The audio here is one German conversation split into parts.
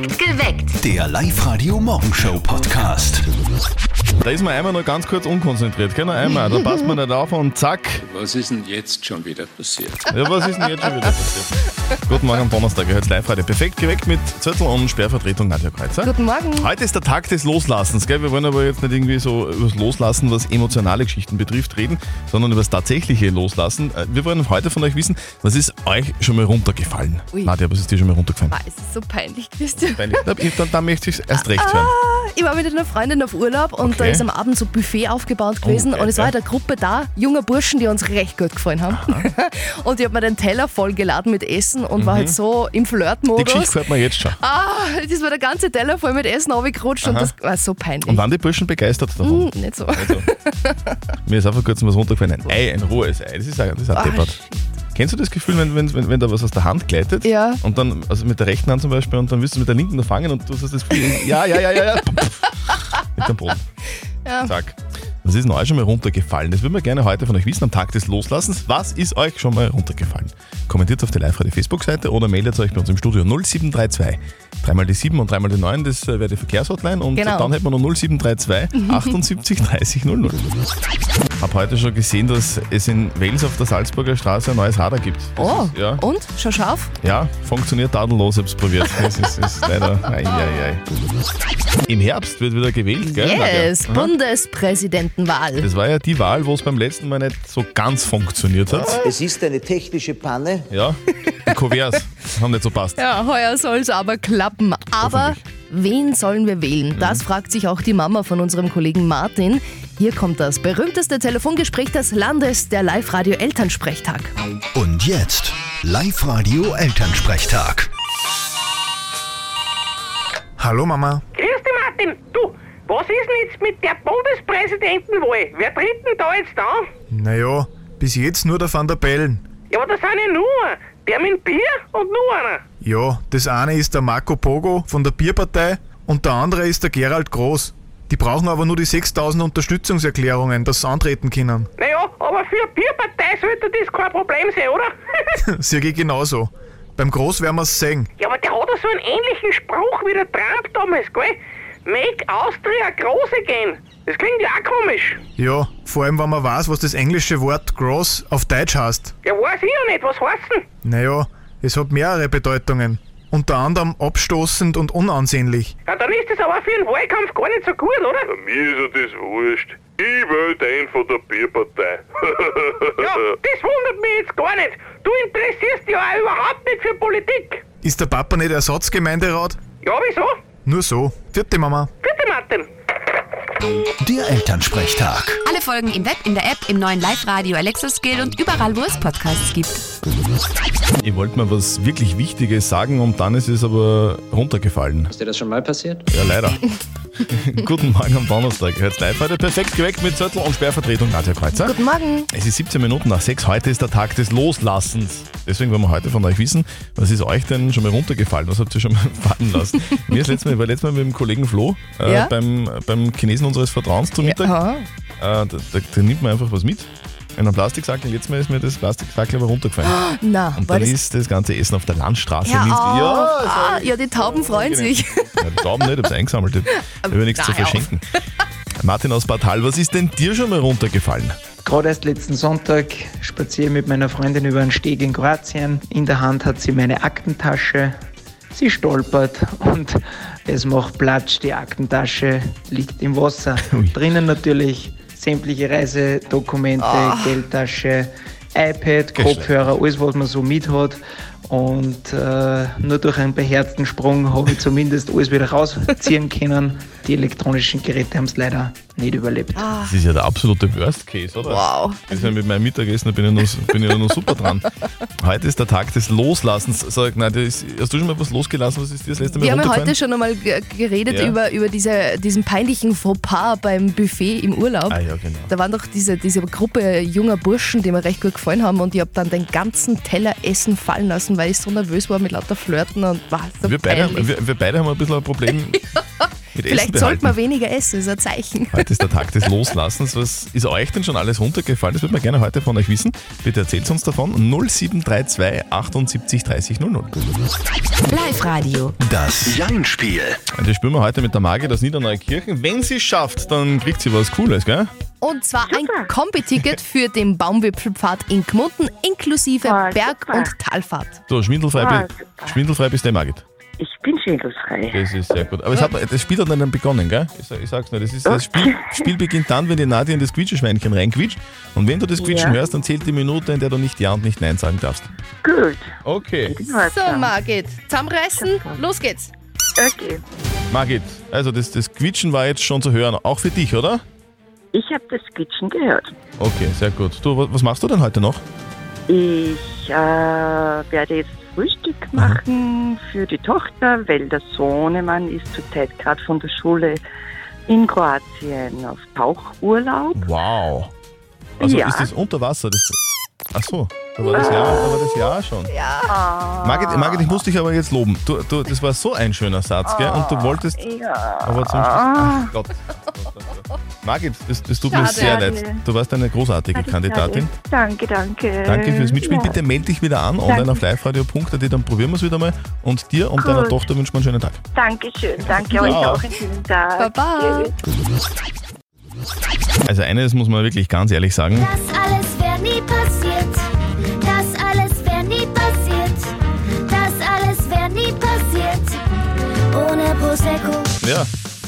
Perfekt geweckt. Der Live-Radio-Morgenshow-Podcast. Da ist man einmal noch ganz kurz unkonzentriert, gell? Noch einmal, da passt man nicht auf und zack. Was ist denn jetzt schon wieder passiert? Ja, was ist denn jetzt schon wieder passiert? Guten Morgen am Donnerstag, heute live heute perfekt geweckt mit Zettel und Sperrvertretung Nadja Kreuzer. Guten Morgen. Heute ist der Tag des Loslassens, gell? Wir wollen aber jetzt nicht irgendwie so über das Loslassen, was emotionale Geschichten betrifft, reden, sondern über das tatsächliche Loslassen. Äh, Wir wollen heute von euch wissen, was ist euch schon mal runtergefallen? Ui. Nadja, was ist dir schon mal runtergefallen? Ah, es ist so peinlich, Christian. Peinlich. Da, da, da möchte ich es erst recht hören. Ich war mit einer Freundin auf Urlaub und da Okay. ist am Abend so Buffet aufgebaut gewesen geil, und es war geil. eine Gruppe da, junger Burschen, die uns recht gut gefallen haben. und ich habe mir den Teller vollgeladen mit Essen und war halt so im Mhm. Die Geschichte Flirtmodus. gefällt mir jetzt schon. Ah, das war der ganze Teller voll mit Essen runtergerutscht und das war so peinlich. Und waren die Burschen begeistert davon? Hm, nicht so. Also, mir ist vor kurzem was runtergefallen. Ein Ei, ein rohes Ei. Das ist auch, das ist auch Ah, deppert. Kennst du das Gefühl, wenn, wenn, wenn, wenn da was aus der Hand gleitet? Ja. Und dann, also mit der rechten Hand zum Beispiel, und dann willst du mit der linken noch fangen und du hast das Gefühl, ja, ja, ja, ja, ja. mit dem Boden. Ja. Zack. Was ist denn euch schon mal runtergefallen? Das würden wir gerne heute von euch wissen am Tag des Loslassens. Was ist euch schon mal runtergefallen? Kommentiert auf der Live-Radio Facebook-Seite oder meldet euch bei uns im Studio 0732 dreimal die 7 und dreimal die 9, das äh, wäre die Verkehrshotline und Genau. dann hätten wir noch 0732 78 30 00. Hab heute schon gesehen, dass es in Wales auf der Salzburger Straße ein neues Radar gibt. Das Oh, Ist, ja, und? Schau scharf? ja, funktioniert tadellos, ich hab's probiert. Das ist, ist leider. Ei, ei, ei. Im Herbst wird wieder gewählt, gell? Yes. Bundespräsidentenwahl. Das war ja die Wahl, wo es beim letzten Mal nicht so ganz funktioniert hat. Es ist eine technische Panne. Ja, die Kuverts haben nicht so passt. Ja, heuer soll es aber klappen. Aber wen sollen wir wählen? Das fragt sich auch die Mama von unserem Kollegen Martin. Hier kommt das berühmteste Telefongespräch des Landes, der Live-Radio-Elternsprechtag. Und jetzt Live-Radio-Elternsprechtag. Hallo Mama. Grüß dich, Martin. Du, was ist denn jetzt mit der Bundespräsidentenwahl? Wer tritt denn da jetzt an? Naja, bis jetzt nur der Van der Bellen. Ja, aber da sind ja nur der mit dem Bier und nur einer. Ja, das eine ist der Marco Pogo von der Bierpartei und der andere ist der Gerald Groß. Die brauchen aber nur die 6000 Unterstützungserklärungen, dass sie antreten können. Naja, aber für eine Bierpartei sollte das kein Problem sein, oder? Sehe ich genauso. Beim Groß werden wir's sehen. ja, aber der hat so einen ähnlichen Spruch wie der Trump damals, gell? Make Austria große gehen. Das klingt ja auch komisch. Ja, vor allem wenn man weiß, was das englische Wort Groß auf Deutsch heißt. Ja, weiß ich ja nicht, was heißt denn? Naja, es hat mehrere Bedeutungen. Unter anderem abstoßend und unansehnlich. Ja, dann ist das aber für einen Wahlkampf gar nicht so gut, oder? Mir ist ja das wurscht. Ich will den von der Bierpartei. Ja, das wundert mich jetzt gar nicht. Du interessierst dich ja auch überhaupt nicht für Politik. Ist der Papa nicht Ersatzgemeinderat? Ja, wieso? Nur so. Vierte Mama. Bitte, Martin. Der Elternsprechtag. Alle Folgen im Web, in der App, im neuen Live-Radio Alexa Skill und überall, wo es Podcasts gibt. Ich wollte mal was wirklich Wichtiges sagen und dann ist es aber runtergefallen. Ist dir das schon mal passiert? Ja, leider. Guten Morgen am Donnerstag. Hört's live heute perfekt geweckt mit Zettel und Sperrvertretung Nadja Kreuzer. Guten Morgen. Es ist 17 Minuten nach 6. Heute ist der Tag des Loslassens. Deswegen wollen wir heute von euch wissen, was ist euch denn schon mal runtergefallen? Was habt ihr schon mal fallen lassen? Mir ist letztes Mal, ich war letztes Mal mit dem Kollegen Flo äh, Ja. beim, beim Chinesen unseres Vertrauens zum Mittag. Aha. Äh, da, da, da nimmt man einfach was mit. In einem Plastiksackel. Letztes Mal ist mir das Plastiksackel aber runtergefallen. Na, Und war dann das... ist das ganze Essen auf der Landstraße Ja, oh, Ja, ah, ja, die Tauben freuen sich. ja, die Tauben nicht, ich hab's eingesammelt. Ich habe nichts zu verschenken. Martin aus Bad Hall, was ist denn dir schon mal runtergefallen? Gerade erst letzten Sonntag spaziere ich mit meiner Freundin über einen Steg in Kroatien. In der Hand hat sie meine Aktentasche. Sie stolpert und es macht Platsch. Die Aktentasche liegt im Wasser. Drinnen natürlich sämtliche Reisedokumente, Geldtasche, iPad. Kopfhörer, alles was man so mit hat. Und äh, nur durch einen beherzten Sprung habe ich zumindest alles wieder rausziehen können. Die elektronischen Geräte haben es leider nicht überlebt. Das ist ja der absolute Worst Case, oder? Wow. Das ist ja mit meinem Mittagessen, da bin ich noch, bin ich ja noch super dran. Heute ist der Tag des Loslassens. Sag, nein, das ist, hast du schon mal was losgelassen? Was ist dir das letzte Mal Wir haben ja heute schon einmal ge- geredet Ja. über, über diese, diesen peinlichen Fauxpas beim Buffet im Urlaub. Ah ja, genau. Da waren doch diese, diese Gruppe junger Burschen, die mir recht gut gefallen haben und ich habe dann den ganzen Teller Essen fallen lassen, weil ich so nervös war mit lauter Flirten und war so wir, beide, peinlich. wir, wir beide haben ein bisschen ein Problem. mit Essen Vielleicht sollte behalten. man weniger essen, ist ein Zeichen. Heute ist der Tag des Loslassens. Was ist euch denn schon alles runtergefallen? Das würde man gerne heute von euch wissen. Bitte erzählt uns davon. 0732 78 30 00. Live-Radio. Das Jein-Spiel. Und das spielen wir heute mit der Margit aus Niederneukirchen. Wenn sie es schafft, dann kriegt sie was Cooles, gell? Und zwar ein Kombi-Ticket für den Baumwipfelpfad in Gmunden inklusive Ah, Berg- super. und Talfahrt. So, schwindelfrei, bi- schwindelfrei bist du, Margit. Ich bin schädelfrei. Das ist sehr gut. Aber es hat, das Spiel hat nicht begonnen, gell? Ich, ich sag's nur. Das, ist, das Spiel, Spiel beginnt dann, wenn die Nadja in das Quietscheschweinchen reinquietscht. Und wenn du das Quietschen Ja. hörst, dann zählt die Minute, in der du nicht Ja und nicht Nein sagen darfst. Gut. Okay. So, Margit, zusammenreißen, los geht's. Okay. Margit, also das, das Quietschen war jetzt schon zu hören. Auch für dich, oder? Ich habe das Kitchen gehört. Okay, sehr gut. Du, wa- was machst du denn heute noch? Ich äh, werde jetzt Frühstück machen für die Tochter, weil der Sohnemann ist zurzeit gerade von der Schule in Kroatien auf Tauchurlaub. Wow. Also Ja. ist das unter Wasser? Das, ach so, da war das Jahr, da war das Jahr schon. Ja. Margit, Margit, ich muss dich aber jetzt loben. Du, du, das war so ein schöner Satz, gell? Und du wolltest Ja. aber zum Schluss. Ach Gott. Margit, das, das tut mir Schade. sehr leid. Du warst eine großartige Kandidatin. Danke, danke. Danke fürs Mitspielen. Ja. Bitte melde dich wieder an, online Danke. auf liveradio.at, dann probieren wir es wieder mal. Und dir und Gut. deiner Tochter wünschen wir einen schönen Tag. Dankeschön. Danke euch Ja. auch einen schönen Tag. Baba. Also eines muss man wirklich ganz ehrlich sagen. Das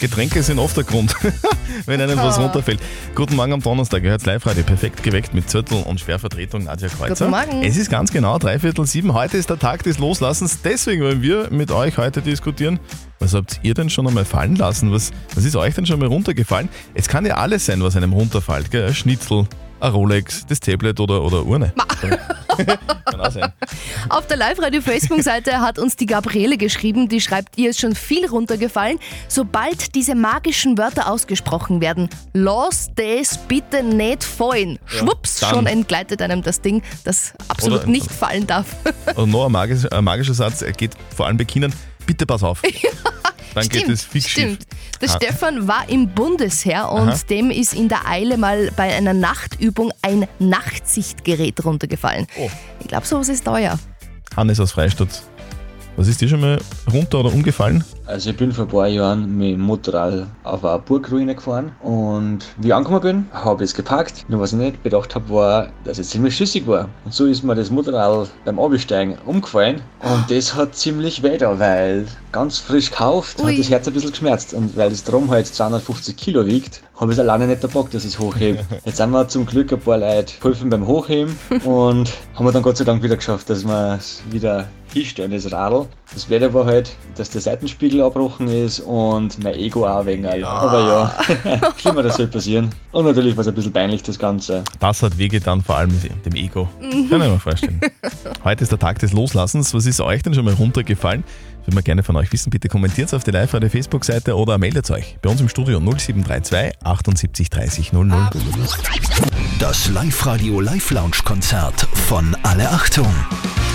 Getränke sind oft der Grund, wenn einem was Ah. runterfällt. Guten Morgen am Donnerstag, ihr hört live radio perfekt geweckt mit Zettel und Schwervertretung Nadja Kreuzer. Guten Morgen. Es ist ganz genau dreiviertel sieben. Heute ist der Tag des Loslassens. Deswegen wollen wir mit euch heute diskutieren. Was habt ihr denn schon einmal fallen lassen? Was, was ist euch denn schon mal runtergefallen? Es kann ja alles sein, was einem runterfällt. Gell? Ein Schnitzel, ein Rolex, das Tablet oder, oder Urne. kann auch sein. Auf der Live-Radio-Facebook-Seite hat uns die Gabriele geschrieben, die schreibt, ihr ist schon viel runtergefallen. Sobald diese magischen Wörter ausgesprochen werden, lass das bitte nicht fallen. Schwupps, dann- schon entgleitet einem das Ding, das absolut Oder- nicht fallen darf. Und noch ein, magisch, ein magischer Satz, er geht vor allem bei Kindern, bitte pass auf. Dann geht es fix stimmt. schief. Der Ah. Stefan war im Bundesheer und Aha. dem ist in der Eile mal bei einer Nachtübung ein Nachtsichtgerät runtergefallen. Oh. Ich glaube, sowas ist teuer. Hannes aus Freistadt. Was ist dir schon mal runter oder umgefallen? Also ich bin vor ein paar Jahren mit dem Motorrad auf eine Burgruine gefahren und wie ich angekommen bin, habe ich es gepackt. Nur was ich nicht bedacht habe, war, dass es ziemlich schüssig war. Und so ist mir das Motorrad beim Absteigen umgefallen und das hat ziemlich weh da, weil ganz frisch gekauft Ui. hat das Herz ein bisschen geschmerzt und weil das Drum halt 250 Kilo wiegt, habe ich es alleine nicht gepackt, dass ich es hochhebe. Jetzt sind wir zum Glück ein paar Leute geholfen beim Hochheben und haben wir dann Gott sei Dank wieder geschafft, dass wir es wieder hinstellen, das Radl. Das Wetter war halt, dass der Seitenspiegel abgebrochen ist und mein Ego auch wegen. Aber ja, schlimmer, das soll passieren. Und natürlich war es ein bisschen peinlich, das Ganze. Das hat wehgetan, vor allem dem Ego. Kann ich mir vorstellen. Heute ist der Tag des Loslassens. Was ist euch denn schon mal runtergefallen? Würden wir gerne von euch wissen. Bitte kommentiert auf die Live-Radio Facebook-Seite oder meldet euch bei uns im Studio 0732 78 30 00. Das Live-Radio Live-Lounge-Konzert von Alle Achtung.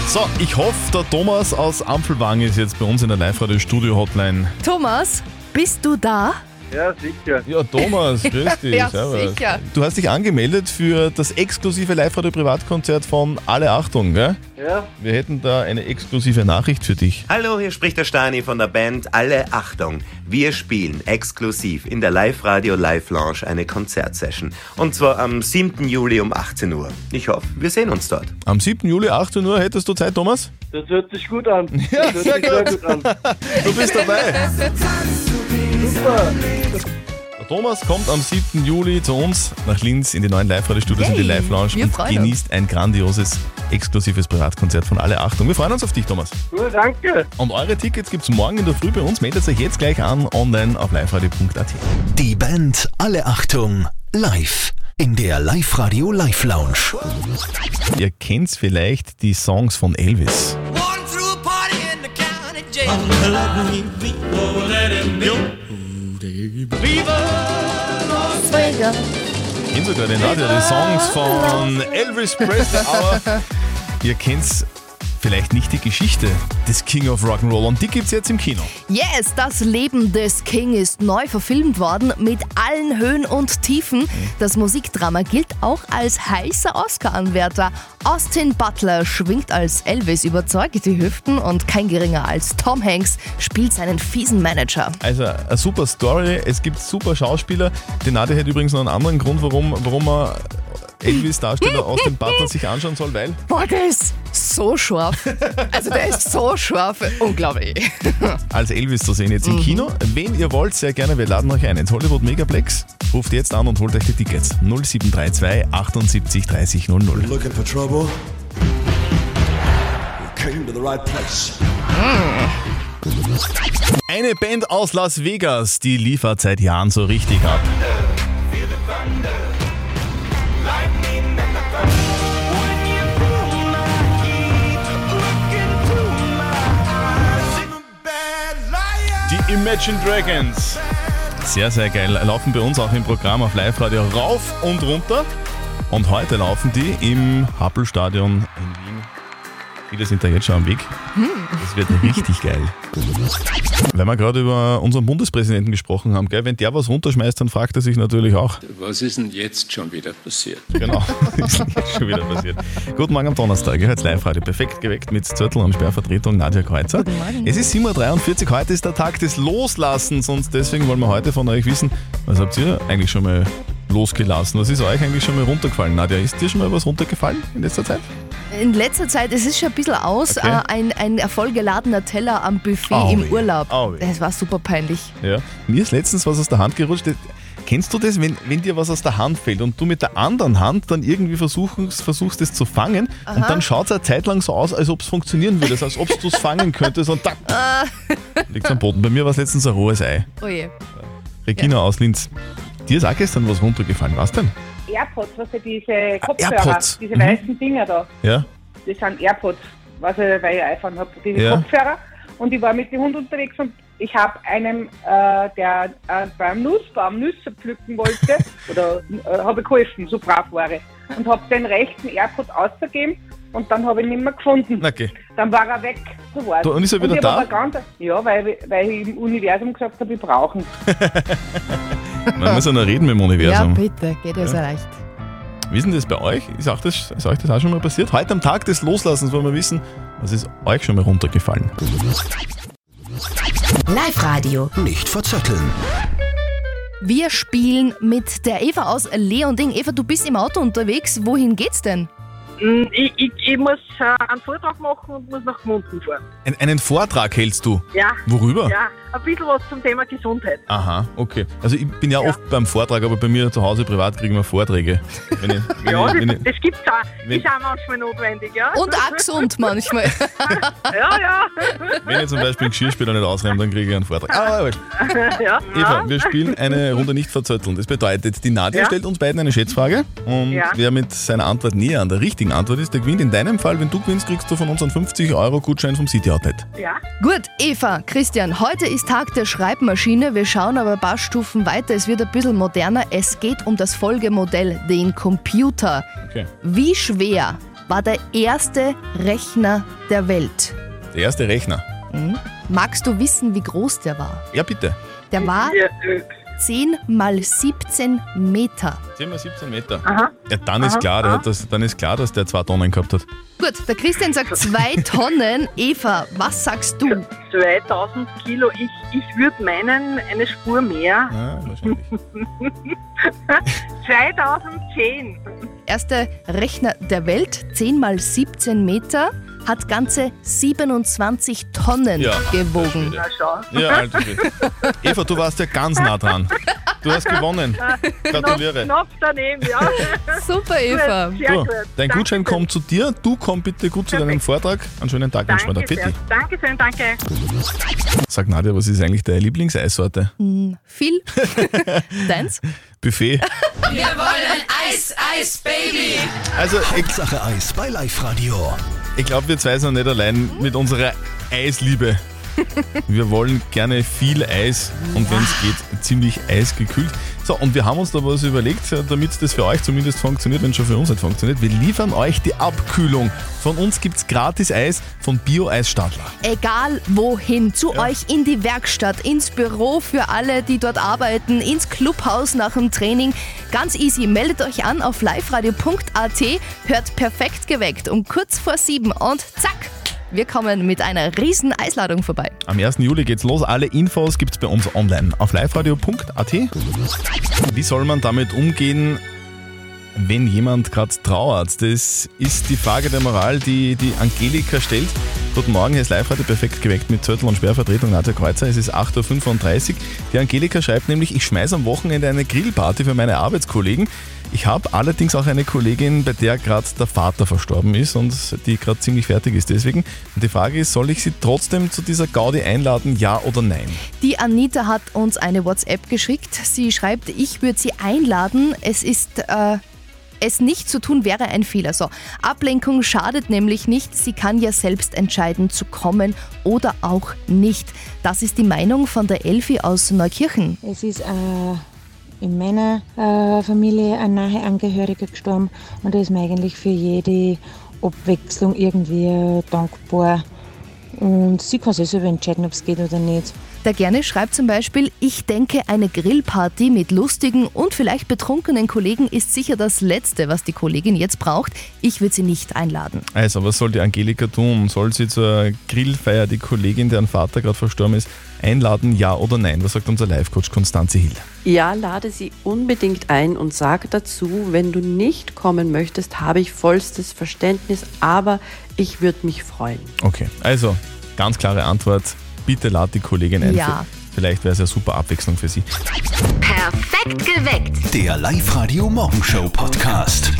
So, ich hoffe, der Thomas aus Ampelwang ist jetzt bei uns in der Live-Radio-Studio-Hotline. Thomas, bist du da? Ja, sicher. Ja, Thomas, grüß dich. Ja, servus. sicher. Du hast dich angemeldet für das exklusive Live-Radio-Privatkonzert von Alle Achtung, gell? Ja. Wir hätten da eine exklusive Nachricht für dich. Hallo, hier spricht der Stani von der Band Alle Achtung. Wir spielen exklusiv in der Live-Radio Live Lounge eine Konzertsession. Und zwar am 7. Juli um 18 Uhr. Ich hoffe, wir sehen uns dort. Am 7. Juli, 18 Uhr, hättest du Zeit, Thomas? Das hört sich gut an. Ja, das hört sehr sich sehr gut. gut an. Du bist dabei. Der Thomas kommt am 7. Juli zu uns nach Linz in die neuen Live-Radio-Studios in die Live-Lounge wir und freuen genießt ein grandioses, exklusives Privatkonzert von Alle Achtung. Wir freuen uns auf dich, Thomas. Cool, danke. Und eure Tickets gibt's morgen in der Früh bei uns. Meldet euch jetzt gleich an, online auf liveradio.at. Die Band Alle Achtung live in der Live-Radio Live-Lounge. Ihr kennt vielleicht die Songs von Elvis. Kennt sogar den Nadja, die Songs von Elvis Presley, aber ihr kennt vielleicht nicht die Geschichte des King of Rock'n'Roll und die gibt's jetzt im Kino. Yes, das Leben des King ist neu verfilmt worden mit allen Höhen und Tiefen. Das Musikdrama gilt auch als heißer Oscar-Anwärter. Austin Butler schwingt als Elvis überzeugt die Hüften und kein geringer als Tom Hanks spielt seinen fiesen Manager. Also eine super Story, es gibt super Schauspieler. Die Nadia hat übrigens noch einen anderen Grund, warum, warum man Elvis-Darsteller aus dem Butler sich anschauen soll, weil Boah, der ist so scharf. Also der ist so scharf. Unglaublich. als Elvis zu sehen jetzt im Kino. Wen ihr wollt, sehr gerne, wir laden euch ein ins Hollywood Megaplex. Ruft jetzt an und holt euch die Tickets. 0732 78 30 00. Looking for trouble? You came to the right place. Eine Band aus Las Vegas, die liefert seit Jahren so richtig ab. Imagine Dragons. Sehr, sehr geil. Laufen bei uns auch im Programm auf Live-Radio rauf und runter. Und heute laufen die im Happelstadion in Wien. Viele sind da jetzt schon am Weg. Das wird richtig geil. Weil wir gerade über unseren Bundespräsidenten gesprochen haben, gell? wenn der was runterschmeißt, dann fragt er sich natürlich auch. Was ist denn jetzt schon wieder passiert? Genau, ist jetzt schon wieder passiert. Guten Morgen am Donnerstag, ihr hört Live-Radio perfekt geweckt mit Zürtel und Sperrvertretung Nadja Kreuzer. Guten Morgen. Es ist 7.43 Uhr, heute ist der Tag des Loslassens und deswegen wollen wir heute von euch wissen, was habt ihr eigentlich schon mal losgelassen? Was ist euch eigentlich schon mal runtergefallen? Nadja, ist dir schon mal was runtergefallen in letzter Zeit? In letzter Zeit, es ist schon ein bisschen aus, Okay. äh, ein, ein erfolggeladener Teller am Buffet Au im weh. Urlaub. Au weh. Das war super peinlich. Ja. Mir ist letztens was aus der Hand gerutscht. Kennst du das, wenn, wenn dir was aus der Hand fällt und du mit der anderen Hand dann irgendwie versuchst, versuchst es zu fangen und dann schaut es eine Zeit lang so aus, als ob es funktionieren würde, als ob du es fangen könntest und da Ah. liegt am Boden. Bei mir war es letztens ein rohes Ei. Oh je. Regina aus Linz. Dir ist auch gestern was runtergefallen, was denn? AirPods, was ja diese Kopfhörer, AirPods, diese mhm. weißen Dinger da, Ja? das sind AirPods, was ich, weil ich iPhone habe, diese Ja. Kopfhörer. Und ich war mit dem Hund unterwegs und ich habe einem, äh, der äh, beim Nussbaum Nüsse pflücken wollte, oder äh, habe ich geholfen, so brav war ich, und habe den rechten AirPod ausgegeben und dann habe ich ihn nicht mehr gefunden. Okay. Dann war er weg. So und ist er wieder da? Ganz, ja, weil, weil ich im Universum gesagt habe, ich brauche ihn. Man muss ja noch reden mit dem Ja, Universum. bitte, geht ja Ja. so leicht. Wie ist denn das bei euch? Ist, auch das, ist euch das auch schon mal passiert? Heute am Tag des Loslassens wollen wir wissen, was ist euch schon mal runtergefallen? Live-Radio. Nicht verzetteln. Wir spielen mit der Eva aus Leonding. Eva, du bist im Auto unterwegs. Wohin geht's denn? Mm, Ich, ich, ich muss äh, einen Vortrag machen und muss nach Gmunden fahren. Ein, einen Vortrag hältst du? Ja. Worüber? Ja, ein bisschen was zum Thema Gesundheit. Aha, okay. Also ich bin ja, oft beim Vortrag, aber bei mir zu Hause privat kriegen wir Vorträge. Wenn ich, wenn Ja, ich, wenn das, ich, das gibt's auch. wenn- ist auch manchmal notwendig, ja. Und auch gesund manchmal. ja, ja. wenn ich zum Beispiel einen Geschirrspüler nicht ausräume, dann kriege ich einen Vortrag. Ah, gut. ja. Eva, wir spielen eine Runde nicht verzötteln. Das bedeutet, die Nadja Ja. stellt uns beiden eine Schätzfrage und Ja. wer mit seiner Antwort näher an der richtigen Antwort ist, der gewinnt. In deinem Fall, wenn du gewinnst, kriegst du von uns einen 50-Euro-Gutschein vom City Outlet. Ja. Gut, Eva, Christian, heute ist Tag der Schreibmaschine. Wir schauen aber ein paar Stufen weiter. Es wird ein bisschen moderner. Es geht um das Folgemodell, den Computer. Okay. Wie schwer war der erste Rechner der Welt? Der erste Rechner. Hm? Magst du wissen, wie groß der war? Ja, bitte. Der war Ja, äh, 10 mal 17 Meter. 10 mal 17 Meter. Aha. Ja, dann ist Aha, klar, der aha. hat das, dann ist klar, dass der zwei Tonnen gehabt hat. Gut, der Christian sagt 2 Tonnen. Eva, was sagst du? 2000 Kilo. Ich, ich würde meinen, eine Spur mehr. Ja, wahrscheinlich. 2010. Erster Rechner der Welt, 10 mal 17 Meter, hat ganze 27 Tonnen Ja. gewogen. Na schau. Ja, alter Schwede. Eva, du warst ja ganz nah dran. Du hast gewonnen. Gratuliere. Knapp daneben, ja. Super, Eva. Gut, Sehr gut. dein Danke Gutschein kommt zu dir. Du komm bitte gut zu deinem Vortrag. Einen schönen Tag wünschen wir dir. Danke sehr. Fitti. Dankeschön, danke. Sag Nadja, was ist eigentlich deine Lieblingseissorte? Hm, viel. Deins? Buffet. Wir wollen Eis, Eis, Baby. Also, ich, Sache Eis bei Live Radio. Ich glaube, wir zwei sind nicht allein mit unserer Eisliebe. Wir wollen gerne viel Eis und wenn es geht, ziemlich eisgekühlt. So, und wir haben uns da was überlegt, äh, damit das für euch zumindest funktioniert, wenn es schon für uns nicht funktioniert. Wir liefern euch die Abkühlung. Von uns gibt es gratis Eis von Bio-Eis Stadler. Egal wohin, zu euch in die Werkstatt, ins Büro für alle, die dort arbeiten, ins Clubhaus nach dem Training. Ganz easy, meldet euch an auf liveradio.at, hört perfekt geweckt um kurz vor sieben und zack, wir kommen mit einer riesen Eisladung vorbei. Am 1. Juli geht's los. Alle Infos gibt's bei uns online auf liveradio.at. Wie soll man damit umgehen, wenn jemand gerade trauert? Das ist die Frage der Moral, die die Angelika stellt. Guten Morgen, hier ist Live-Radio perfekt geweckt mit Zürtel und Sperrvertretung Nadja Kreuzer. Es ist 8.35 Uhr. Die Angelika schreibt nämlich, ich schmeiße am Wochenende eine Grillparty für meine Arbeitskollegen. Ich habe allerdings auch eine Kollegin, bei der gerade der Vater verstorben ist und die gerade ziemlich fertig ist deswegen. Und die Frage ist, soll ich sie trotzdem zu dieser Gaudi einladen, ja oder nein? Die Anita hat uns eine WhatsApp geschickt. Sie schreibt, ich würde sie einladen. Es ist. Äh, es nicht zu tun wäre ein Fehler. So, Ablenkung schadet nämlich nicht. Sie kann ja selbst entscheiden, zu kommen oder auch nicht. Das ist die Meinung von der Elfi aus Neukirchen. Es ist äh, in meiner äh, Familie ein nahe Angehöriger gestorben und da ist mir eigentlich für jede Abwechslung irgendwie äh, dankbar. Und sie kann sich selber entscheiden, ob es geht oder nicht. Der Gerne schreibt zum Beispiel, ich denke, eine Grillparty mit lustigen und vielleicht betrunkenen Kollegen ist sicher das Letzte, was die Kollegin jetzt braucht. Ich würde sie nicht einladen. Also, was soll die Angelika tun? Soll sie zur Grillfeier die Kollegin, deren Vater gerade verstorben ist, einladen, ja oder nein? Was sagt unser Live-Coach Konstanze Hill? Ja, lade sie unbedingt ein und sage dazu, wenn du nicht kommen möchtest, habe ich vollstes Verständnis, aber ich würde mich freuen. Okay, also ganz klare Antwort. Bitte lad die Kollegin ein. Ja. Vielleicht wäre es ja super Abwechslung für sie. Perfekt geweckt. Der Live-Radio Morgenshow Podcast.